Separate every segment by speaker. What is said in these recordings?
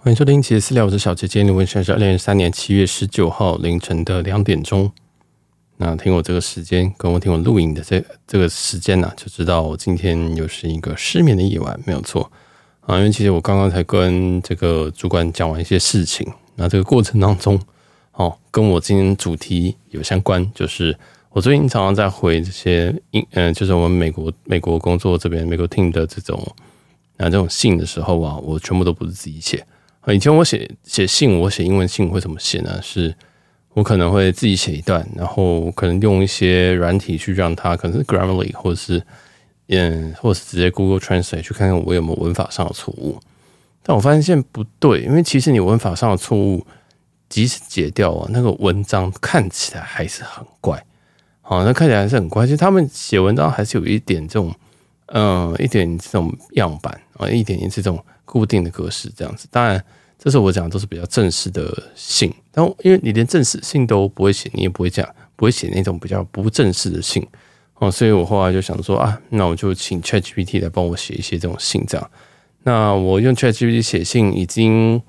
Speaker 1: 欢迎收听《杰私聊》，我是小杰。今天的温是二零二三年七月十九号凌晨的两点钟。那听我这个时间，跟我听我录影的这这个时间呢、就知道我今天又是一个失眠的夜晚，没有错啊。因为其实我刚刚才跟这个主管讲完一些事情，那这个过程当中，哦，跟我今天主题有相关，就是我最近常常在回这些英，嗯，就是我们美国美国工作这边美国 team 的这种啊这种信的时候啊，我全部都不是自己写。以前我写写信，我写英文信会怎么写呢？是我可能会自己写一段，然后可能用一些软体去让它，可能是 Grammarly，或者是嗯，或是直接 Google Translate 去看看我有没有文法上的错误。但我发现不对，因为其实你文法上的错误，即使解掉啊，那个文章看起来还是很怪。好，那看起来还是很怪。其实他们写文章还是有一点这种，嗯，一点这种样板啊，一点点这种固定的格式这样子。当然。这是我讲的都是比较正式的信，然后因为你连正式信都不会写，你也不会讲，不会写那种比较不正式的信哦，所以我后来就想说啊，那我就请 ChatGPT 来帮我写一些这种信，这样。那我用 ChatGPT 写信，已经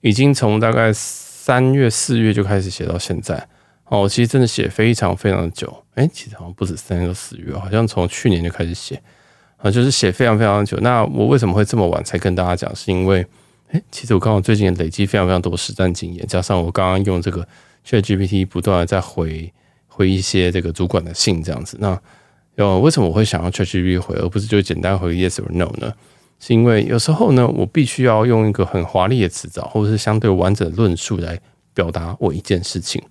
Speaker 1: 已经从大概三月四月就开始写到现在哦，其实真的写非常非常的久，诶，其实好像不止三月四月，好像从去年就开始写啊，就是写非常非常久。那我为什么会这么晚才跟大家讲？是因为诶，其实我刚好最近累积非常非常多实战经验，加上我刚刚用这个 ChatGPT 不断的在回回一些这个主管的信，这样子。那呃，为什么我会想要 ChatGPT 回，而不是就简单回 Yes or No 呢？是因为有时候呢，我必须要用一个很华丽的词藻，或者是相对完整的论述来表达我一件事情。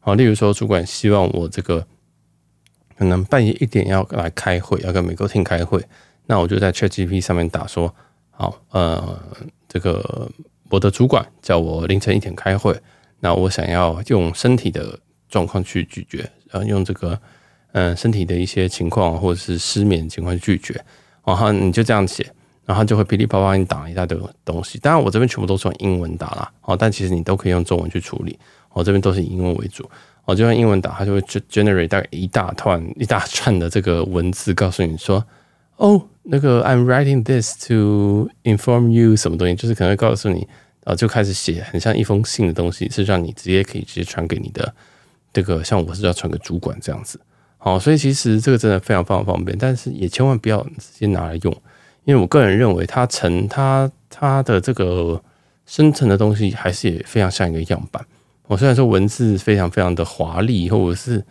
Speaker 1: 好，例如说，主管希望我这个可能半夜一点要来开会，要跟美国 team 开会，那我就在 ChatGPT 上面打说，好，呃。这个我的主管叫我凌晨一点开会，那我想要用身体的状况去拒绝，然后用这个嗯身体的一些情况或者是失眠情况拒绝，然后你就这样写，然后就会噼里啪啦给你打一大堆东西。当然我这边全部都是用英文打啦，哦，但其实你都可以用中文去处理，我这边都是以英文为主，我就用英文打，它就会 generate 大概一大串一大串的这个文字，告诉你说。哦，那个 I'm writing this to inform you 什么东西，就是可能会告诉你，啊，就开始写很像一封信的东西，是让你直接可以直接传给你的这个，像我是要传给主管这样子。好，所以其实这个真的非常非常方便，但是也千万不要直接拿来用，因为我个人认为它成它它的这个生成的东西还是也非常像一个样板。我虽然说文字非常非常的华丽，或者是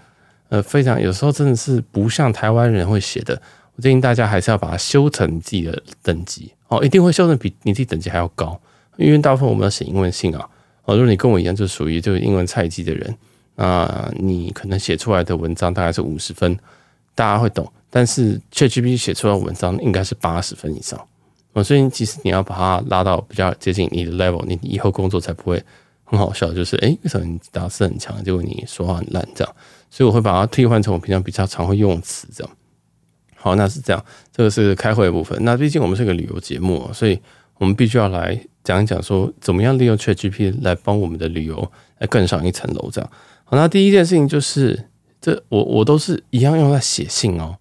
Speaker 1: 呃非常有时候真的是不像台湾人会写的。我建议大家还是要把它修成自己的等级。哦，一定会修成比你自己等级还要高，因为大部分我们要写英文信啊，哦，如果你跟我一样就属于就是英文菜鸡的人，啊，你可能写出来的文章大概是五十分，大家会懂，但是 ChatGPT 写出来文章应该是八十分以上，哦，所以其实你要把它拉到比较接近你的 level，你以后工作才不会很好笑，就是诶，为什么你打字很强，结果你说话很烂这样，所以我会把它替换成我平常比较常会用词这样。好，那是这样，这个是开会的部分。那毕竟我们是个旅游节目，所以我们必须要来讲一讲，说怎么样利用 ChatGPT 来帮我们的旅游来更上一层楼。这样，好，那第一件事情就是，这我我都是一样用在写信哦，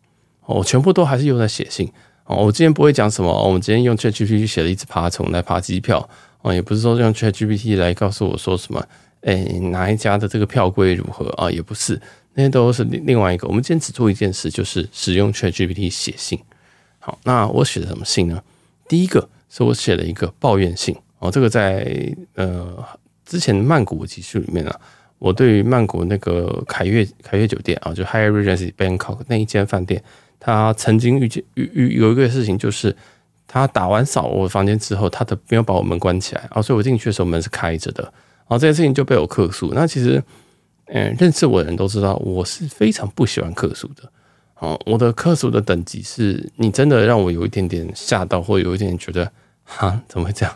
Speaker 1: 我全部都还是用在写信哦。我今天不会讲什么，我们今天用 ChatGPT 写了一只爬虫来爬机票哦，也不是说用 ChatGPT 来告诉我说什么，哎，哪一家的这个票规如何啊，也不是。那些都是另另外一个。我们今天只做一件事，就是使用 ChatGPT 写信。好，那我写的什么信呢？第一个是我写了一个抱怨信哦。这个在呃之前曼谷集数里面啊，我对于曼谷那个凯悦凯悦酒店啊，就 High Regency Bangkok 那一间饭店，他曾经遇见遇遇有一个事情，就是他打完扫我房间之后，他的没有把我门关起来啊，所以我进去的时候门是开着的。然后这件事情就被我客诉。那其实。嗯，认识我的人都知道，我是非常不喜欢客诉的。哦，我的客诉的等级是，你真的让我有一点点吓到，或有一点觉得，哈，怎么会这样？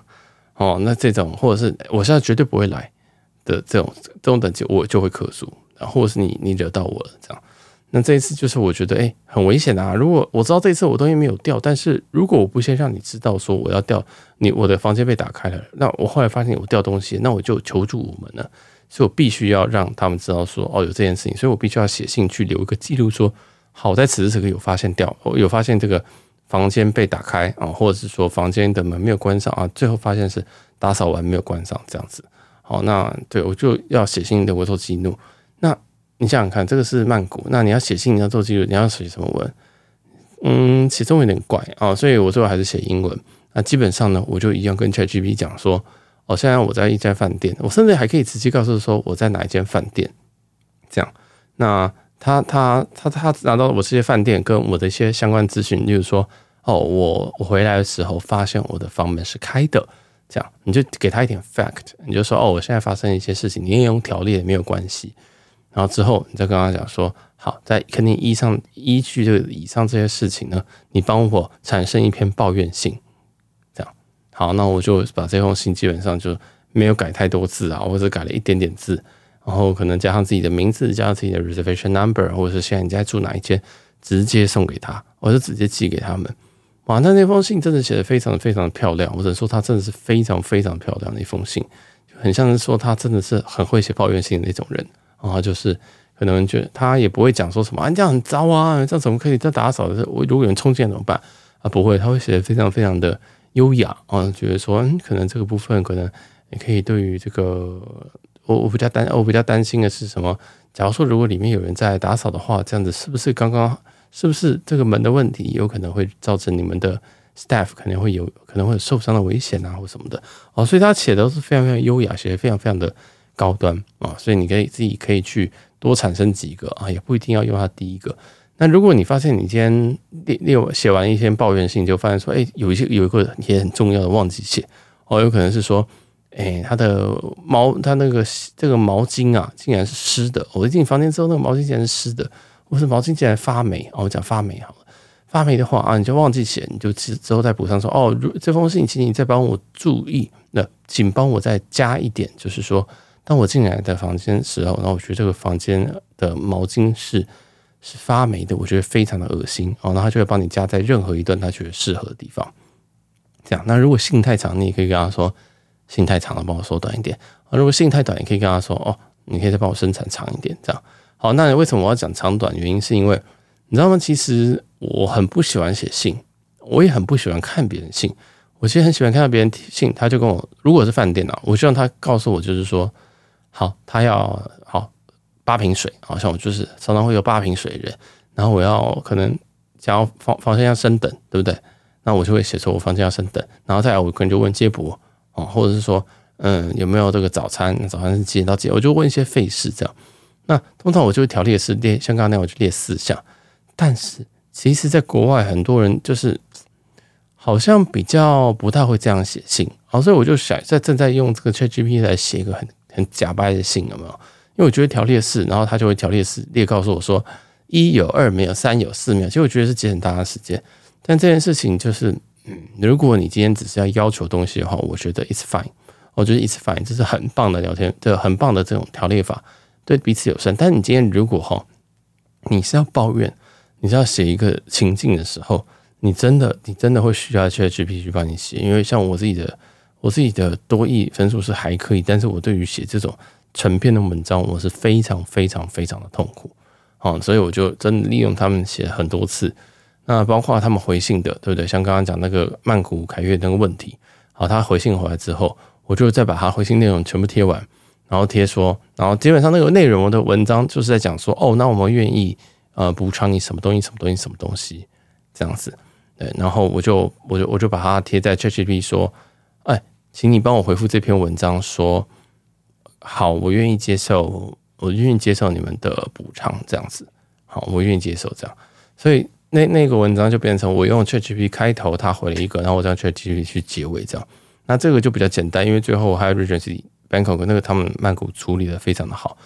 Speaker 1: 哦，那这种，或者是我现在绝对不会来的这种这种等级，我就会客诉。然后，或者是你你惹到我了，这样。那这一次就是我觉得，哎，很危险啊！如果我知道这一次我东西没有掉，但是如果我不先让你知道说我要掉，你我的房间被打开了，那我后来发现我掉东西，那我就求助无门了。所以我必须要让他们知道说，哦，有这件事情，所以我必须要写信去留一个记录，说好在此时此刻有发现掉，我有发现这个房间被打开啊，或者是说房间的门没有关上啊，最后发现是打扫完没有关上这样子。好，那对我就要写信的，我做记录。那你想想看，这个是曼谷，那你要写信，你要做记录，你要写什么文？嗯，写中文有点怪啊，所以我最后还是写英文。那基本上呢，我就一样跟 ChatGPT 讲说，哦，现在我在一家饭店，我甚至还可以直接告诉说我在哪一间饭店。这样，那。他他他他拿到我这些饭店跟我的一些相关资讯，例如说，哦，我我回来的时候发现我的房门是开的，这样你就给他一点 fact，你就说，哦，我现在发生一些事情，你也用条例也没有关系。然后之后你再跟他讲说，好，在肯定依上依据这个以上这些事情呢，你帮我产生一篇抱怨信，好，那我就把这封信基本上就没有改太多字啊，或者改了一点点字。然后可能加上自己的名字，加上自己的 reservation number，或者是现在你在住哪一间，直接送给他，我就直接寄给他们。哇，那那封信真的写得非常非常的漂亮，我只能说他真的是非常非常漂亮的一封信，很像是说他真的是很会写抱怨信的那种人。然后就是可能觉得他也不会讲说什么啊，这样很糟啊，这样怎么可以这打扫的时候，我如果有人冲进来怎么办啊？不会，他会写得非常非常的优雅啊，觉得说嗯，可能这个部分可能也可以对于这个。我我比较担，我比较担心的是什么？假如说如果里面有人在打扫的话，这样子是不是刚刚是不是这个门的问题，有可能会造成你们的 staff 可能会有可能会有受伤的危险啊，或什么的哦。所以他写的都是非常非常优雅，写的非常非常的高端啊。所以你可以自己可以去多产生几个啊，也不一定要用他第一个。那如果你发现你今天列列写完一篇抱怨信，就发现说，哎，有一些有一个也很重要的忘记写哦，有可能是说。哎、他的毛，他那个这个毛巾啊，竟然是湿的。我一进房间之后，那个毛巾竟然是湿的。我说毛巾竟然发霉，哦，我讲发霉好了。发霉的话啊，你就忘记写，你就之之后再补上说哦，这封信，请你再帮我注意，那请帮我再加一点，就是说，当我进来的房间时候，然后我觉得这个房间的毛巾是是发霉的，我觉得非常的恶心哦，然后他就会帮你加在任何一段他觉得适合的地方。这样，那如果信太长，你也可以跟他说。信太长了，帮我缩短一点。啊如果信太短，也可以跟他说：“哦，你可以再帮我生产长一点。”这样好。那为什么我要讲长短？原因是因为你知道吗？其实我很不喜欢写信，我也很不喜欢看别人信。我其实很喜欢看到别人信，他就跟我，如果是饭店啊，我希望他告诉我，就是说，好，他要好八瓶水，好像我就是常常会有八瓶水的人，然后我要可能想要房房间要升等，对不对？那我就会写说我房间要升等，然后再来我可能就问接驳哦。或者是说，嗯，有没有这个早餐？早餐是几点到几点？我就问一些费事这样。那通常我就会条列式列，像刚刚那样，我就列四项。但是，其实，在国外很多人就是好像比较不太会这样写信。好，所以我就想在正在用这个 ChatGPT 来写一个很很假掰的信，有没有？因为我觉得条列式，然后他就会条列式列告诉我说一有二没有，三有四没有。其实我觉得是节省大家时间，但这件事情就是。如果你今天只是要要求东西的话，我觉得 it's fine，我觉得 it's fine，这是很棒的聊天，这很棒的这种条列法，对彼此友善。但你今天如果哈，你是要抱怨，你是要写一个情境的时候，你真的你真的会需要 ChatGPT 去帮你写，因为像我自己的我自己的多益分数是还可以，但是我对于写这种成篇的文章，我是非常非常非常的痛苦，好，所以我就真的利用他们写很多次。那包括他们回信的，对不对？像刚刚讲那个曼谷凯悦那个问题，好，他回信回来之后，我就再把他回信内容全部贴完，然后贴说，然后基本上那个内容的文章就是在讲说，哦，那我们愿意呃补偿你什么东西，什么东西，什么东西这样子，对，然后我就我就我就把它贴在 ChatGPT 说，哎，请你帮我回复这篇文章说，好，我愿意接受，我愿意接受你们的补偿，这样子，好，我愿意接受这样，所以。那那个文章就变成我用 ChatGPT 开头，他回了一个，然后我用 ChatGPT 去结尾，这样。那这个就比较简单，因为最后还有 Regency Bangkok 那个他们曼谷处理的非常的好。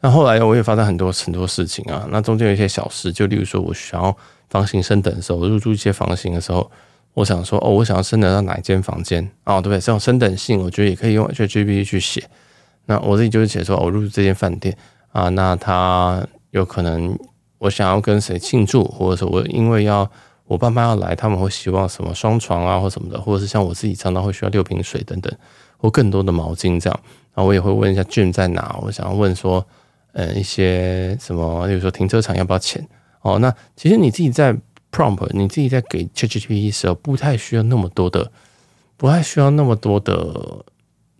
Speaker 1: 那后来我也发生很多很多事情啊，那中间有一些小事，就例如说我想要房型升等的时候，我入住一些房型的时候，我想说哦，我想要升等到哪一间房间啊？对不对？这种升等信，我觉得也可以用 ChatGPT 去写。那我自己就是写说，我入住这间饭店啊，那他有可能。我想要跟谁庆祝，或者说我因为要我爸妈要来，他们会希望什么双床啊，或什么的，或者是像我自己常常会需要六瓶水等等，或更多的毛巾这样。然后我也会问一下 gym 在哪，我想要问说，呃，一些什么，比如说停车场要不要钱？哦，那其实你自己在 prompt，你自己在给 ChatGPT 的时候，不太需要那么多的，不太需要那么多的，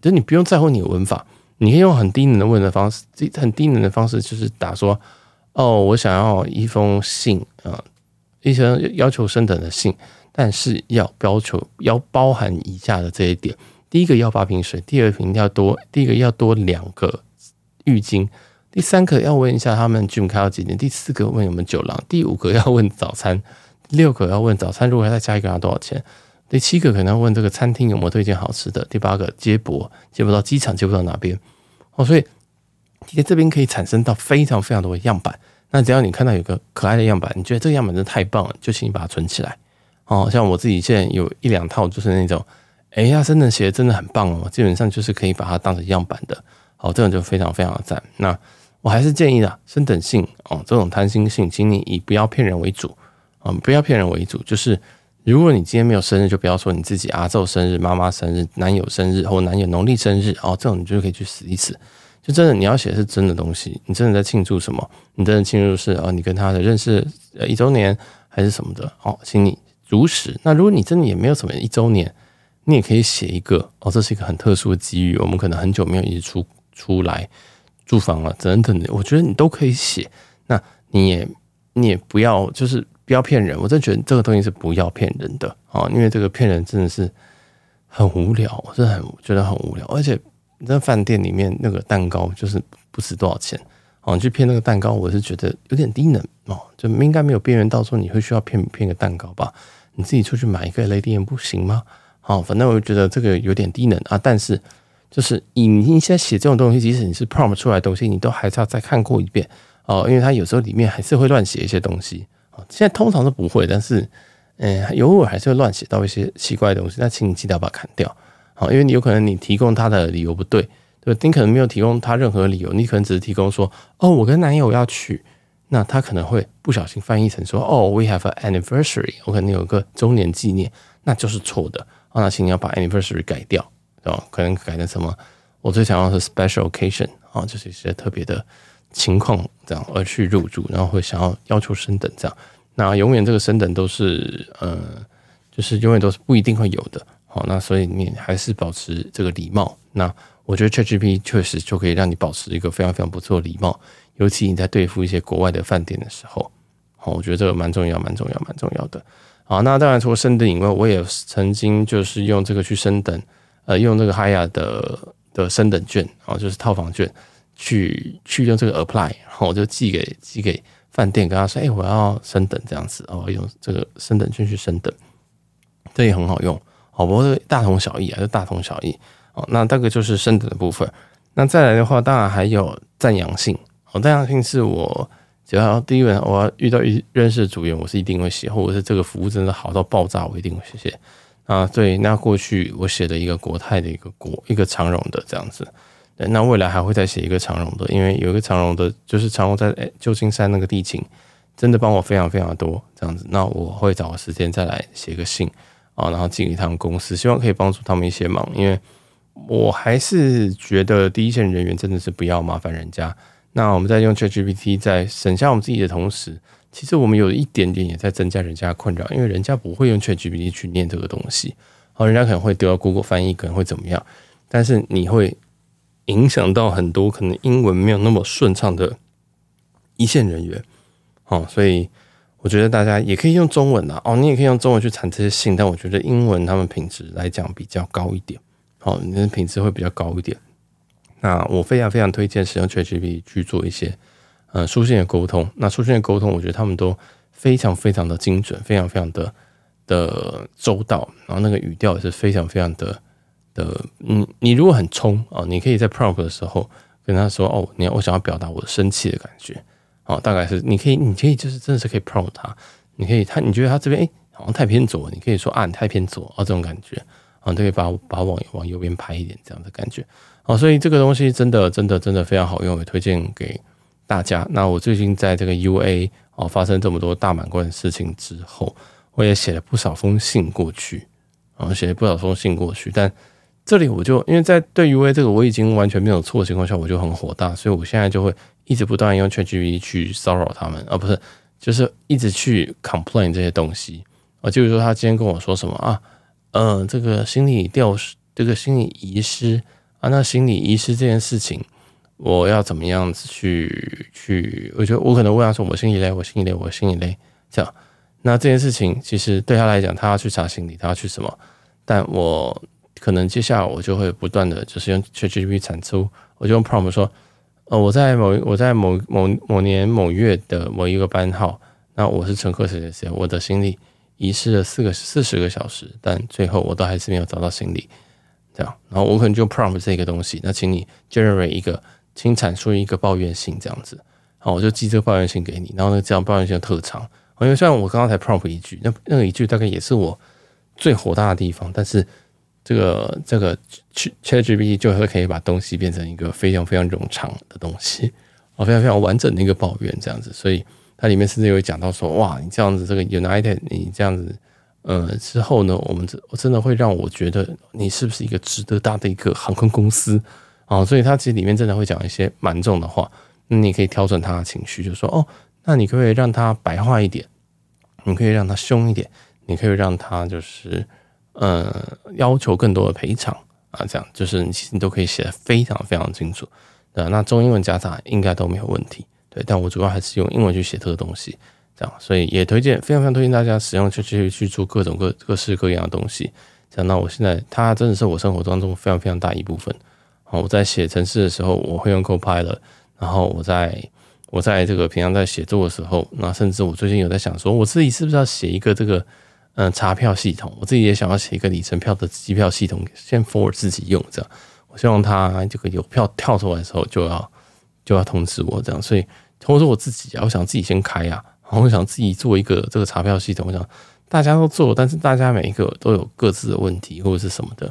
Speaker 1: 就你不用在乎你的文法，你可以用很低能的问的方式，很低能的方式就是打说，哦，我想要一封信啊，一些要求升等的信，但是要要求要包含以下的这一点：第一个要八瓶水，第二瓶要多，第一个要多两个浴巾。第三个要问一下他们 gym 开到几点？第四个问有没有酒廊？第五个要问早餐？第六个要问早餐如果要再加一个要多少钱？第七个可能要问这个餐厅有没有推荐好吃的？第八个接驳接驳到机场接驳到哪边？哦，所以在这边可以产生到非常非常多的样板。那只要你看到有个可爱的样板，你觉得这个样板真的太棒了，就请你把它存起来。哦，像我自己现在有一两套，就是那种，哎呀，真的写的真的很棒哦，基本上就是可以把它当成样板的。好，这种就非常非常的赞。那我还是建议的，升等性哦，这种贪心性，请你以不要骗人为主啊，不要骗人为主。就是如果你今天没有生日，就不要说你自己阿祖生日、妈妈生日、男友生日或男友农历生日哦，这种你就可以去死一死。就真的你要写是真的东西，你真的在庆祝什么？你真的庆祝是哦，你跟他的认识呃一周年还是什么的哦，请你如实。那如果你真的也没有什么一周年，你也可以写一个哦，这是一个很特殊的机遇，我们可能很久没有一起出出来。住房了，等等的，我觉得你都可以写。那你也你也不要，就是不要骗人。我真觉得这个东西是不要骗人的啊，因为这个骗人真的是很无聊，我真的很觉得很无聊。而且你在饭店里面那个蛋糕就是不值多少钱哦，你去骗那个蛋糕，我是觉得有点低能哦，就应该没有边缘到说你会需要骗骗个蛋糕吧？你自己出去买一个雷迪不行吗？好，反正我就觉得这个有点低能啊，但是。就是以你现在写这种东西，即使你是 prompt 出来的东西，你都还是要再看过一遍哦，因为它有时候里面还是会乱写一些东西。现在通常是不会，但是嗯，偶尔还是会乱写到一些奇怪的东西，那请你记得要把它砍掉。好，因为你有可能你提供他的理由不对，对，你可能没有提供他任何理由，你可能只是提供说哦，我跟男友要去，那他可能会不小心翻译成说哦，we have an anniversary，我可能有个周年纪念，那就是错的。啊，那请你要把 anniversary 改掉。哦，可能改成什么？我最想要的是 special occasion 啊，就是一些特别的情况这样而去入住，然后会想要要求升等这样。那永远这个升等都是呃，就是永远都是不一定会有的。好，那所以你还是保持这个礼貌。那我觉得 ChatGPT 确实就可以让你保持一个非常非常不错的礼貌，尤其你在对付一些国外的饭店的时候。好，我觉得这个蛮重要，蛮重要，蛮重要的。好，那当然除了升等以外，我也曾经就是用这个去升等。呃，用这个哈亚的的升等券啊，就是套房券，去去用这个 apply，然后我就寄给寄给饭店，跟他说，哎、我要升等这样子哦，用这个升等券去升等，这也很好用，哦，不过这个大同小异啊，就大同小异哦。那这个就是升等的部分。那再来的话，当然还有赞扬信哦，赞扬信是我只要第一轮我要遇到一认识的组员，我是一定会写，或者是这个服务真的好到爆炸，我一定会写。啊，对，那过去我写的一个国泰的一个国一个长荣的这样子，那未来还会再写一个长荣的，因为有一个长荣的，就是长荣在旧金山那个地勤，真的帮我非常非常多这样子，那我会找个时间再来写个信啊，然后寄给他们公司，希望可以帮助他们一些忙，因为我还是觉得第一线人员真的是不要麻烦人家，那我们在用 ChatGPT 在省下我们自己的同时。其实我们有一点点也在增加人家的困扰，因为人家不会用 ChatGPT 去念这个东西，好，人家可能会丢到 Google 翻译，可能会怎么样？但是你会影响到很多可能英文没有那么顺畅的一线人员，哦，所以我觉得大家也可以用中文啊，哦，你也可以用中文去产这些信，但我觉得英文他们品质来讲比较高一点，好，你的品质会比较高一点。那我非常非常推荐使用 ChatGPT 去做一些。呃，书信的沟通，那书信的沟通，我觉得他们都非常非常的精准，非常非常的的周到，然后那个语调也是非常非常的的，嗯，你如果很冲啊，你可以在 prompt 的时候跟他说，哦，你我想要表达我生气的感觉，哦，大概是你可以，你可以就是真的是可以 prompt 他，你可以他你觉得他这边诶好像太偏左，你可以说啊，你太偏左啊，这种感觉啊，都可以把把往往右边拍一点这样的感觉，好，所以这个东西真的真的真的非常好用，也推荐给。大家，那我最近在这个 UA 哦发生这么多大满贯的事情之后，我也写了不少封信过去，啊，写了不少封信过去。但这里我就因为在对 UA 这个我已经完全没有错的情况下，我就很火大，所以我现在就会一直不断用 ChatGPT 去骚扰他们，而不是就是一直去 complain 这些东西啊，就是说他今天跟我说什么啊，嗯、这个心理掉失，这个心理遗失啊，那心理遗失这件事情，我要怎么样子去去？我觉得我可能问他说，我心里累，我心里累，我心里累，这样。那这件事情其实对他来讲，他要去查心理，他要去什么？但我可能接下来我就会不断的就是用 ChatGPT 产出，我就用 prompt 说。呃，我在某我在某某某年某月的某一个班号，那我是乘客谁谁谁，我的行李遗失了四个四十个小时，但最后我都还是没有找到行李，这样，然后我可能就 prompt 这个东西，那请你 generate 一个，请产出一个抱怨信这样子，好，我就寄这个抱怨信给你，然后呢，这样抱怨信特长，因为虽然我刚刚才 prompt 一句，那那个一句大概也是我最火大的地方，但是。这个这个 ChatGPT 就会可以把东西变成一个非常非常冗长的东西，啊，非常非常完整的一个抱怨这样子，所以它里面甚至有讲到说，哇，你这样子这个 United，你这样子，呃，之后呢，我们这真的会让我觉得你是不是一个值得大的一个航空公司啊？所以它其实里面真的会讲一些蛮重的话，那你可以调整他的情绪，就说，哦，那你可不可以让他白话一点？你可以让他凶一点？你可以让他就是。呃，要求更多的赔偿啊，这样就是你其实你都可以写得非常非常清楚，对，那中英文夹杂应该都没有问题，对。但我主要还是用英文去写这个东西，这样，所以也推荐，非常非常推荐大家使用去去去做各种各各式各样的东西。这样，那我现在它真的是我生活当中非常非常大一部分。好，我在写程式的时候，我会用 Copilot，然后我在我在这个平常在写作的时候，那甚至我最近有在想说，我自己是不是要写一个这个。嗯，查票系统，我自己也想要写一个里程票的机票系统，先 for 自己用这样。我希望他这个有票跳出来的时候就要就要通知我这样。所以，或者说我自己啊，我想自己先开啊，然后我想自己做一个这个查票系统。我想大家都做，但是大家每一个都有各自的问题或者是什么的，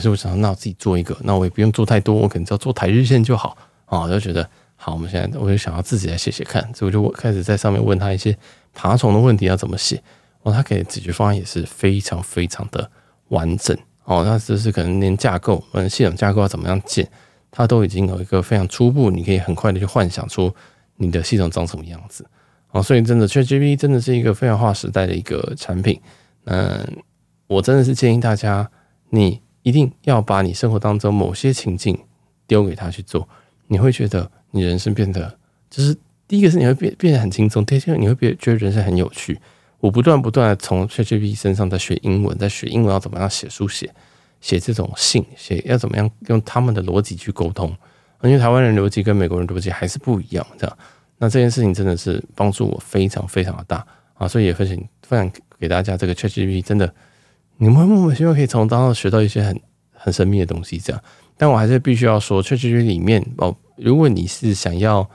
Speaker 1: 所以我想那我自己做一个，那我也不用做太多，我可能只要做台日线就好啊。就觉得好，我们现在我就想要自己来写写看，所以我就开始在上面问他一些爬虫的问题要怎么写。哦，他给的解决方案也是非常非常的完整哦。那这是可能连架构，嗯，系统架构要怎么样建，它都已经有一个非常初步，你可以很快的去幻想出你的系统长什么样子哦。所以真的，ChatGPT 真的是一个非常划时代的一个产品。嗯，我真的是建议大家，你一定要把你生活当中某些情境丢给他去做，你会觉得你人生变得就是第一个是你会变变得很轻松，第二个你会变觉得人生很有趣。我不断不断的从 ChatGPT 身上在学英文，在学英文要怎么样写书写写这种信，写要怎么样用他们的逻辑去沟通，因为台湾人逻辑跟美国人逻辑还是不一样，这样。那这件事情真的是帮助我非常非常的大啊，所以也分享分享给大家。这个 ChatGPT 真的，你们莫名其妙可以从当中学到一些很很神秘的东西，这样。但我还是必须要说，ChatGPT 里面哦，如果你是想要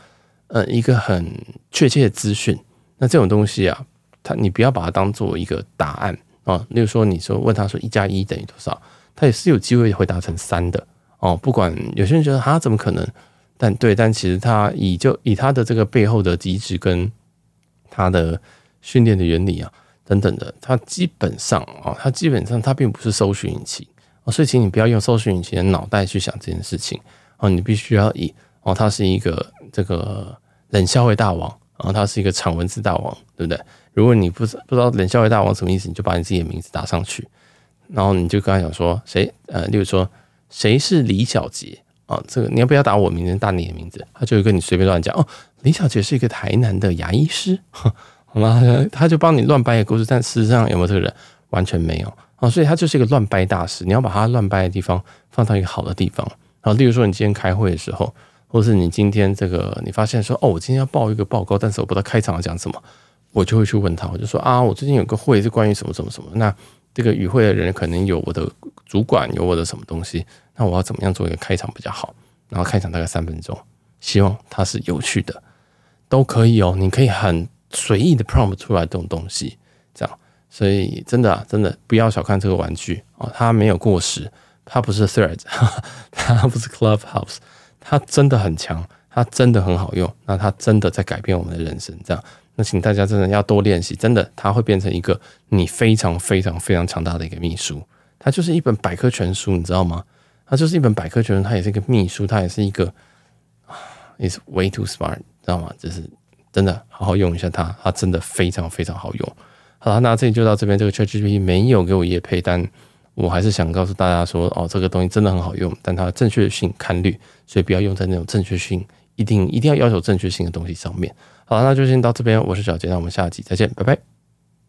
Speaker 1: 呃一个很确切的资讯，那这种东西啊。他，你不要把它当做一个答案啊。例如说，你说问他说一加一等于多少，他也是有机会回答成三的哦。不管有些人觉得他怎么可能，但对，但其实他以就以他的这个背后的机制跟他的训练的原理啊等等的，他基本上啊，他基本上他并不是搜寻引擎哦，所以请你不要用搜寻引擎的脑袋去想这件事情哦。你必须要以哦，他是一个这个冷笑话大王，然后他是一个长文字大王，对不对？如果你不知不知道冷笑话大王什么意思，你就把你自己的名字打上去，然后你就跟他讲说谁呃，例如说谁是李小杰啊？这个你要不要打我名字，打你的名字？他就会跟你随便乱讲哦。李小杰是一个台南的牙医师，好吗？他就帮你乱掰一个故事，但事实上有没有这个人？完全没有啊。所以他就是一个乱掰大师。你要把他乱掰的地方放到一个好的地方。然后，例如说你今天开会的时候，或是你今天这个你发现说哦，我今天要报一个报告，但是我不知道开场要讲什么。我就会去问他，我就说啊，我最近有个会是关于什么什么什么。那这个与会的人可能有我的主管，有我的什么东西。那我要怎么样做一个开场比较好？然后开场大概三分钟，希望它是有趣的，都可以哦。你可以很随意的 prompt 出来这种东西，这样。所以真的啊，真的不要小看这个玩具哦，它没有过时，它不是 thread，它不是 Clubhouse，它真的很强，它真的很好用。那它真的在改变我们的人生，这样。那请大家真的要多练习，真的，它会变成一个你非常非常非常强大的一个秘书。它就是一本百科全书，你知道吗？它就是一本百科全书，它也是一个秘书，它也是一个，is way too smart，知道吗？就是真的好好用一下它，它真的非常非常好用。好了，那这里就到这边。这个 ChatGPT 没有给我业配，但我还是想告诉大家说，哦，这个东西真的很好用，但它正确性堪虑，所以不要用在那种正确性一定一定要要求正确性的东西上面。好，那就先到这边。我是小杰，那我们下集再见，拜拜。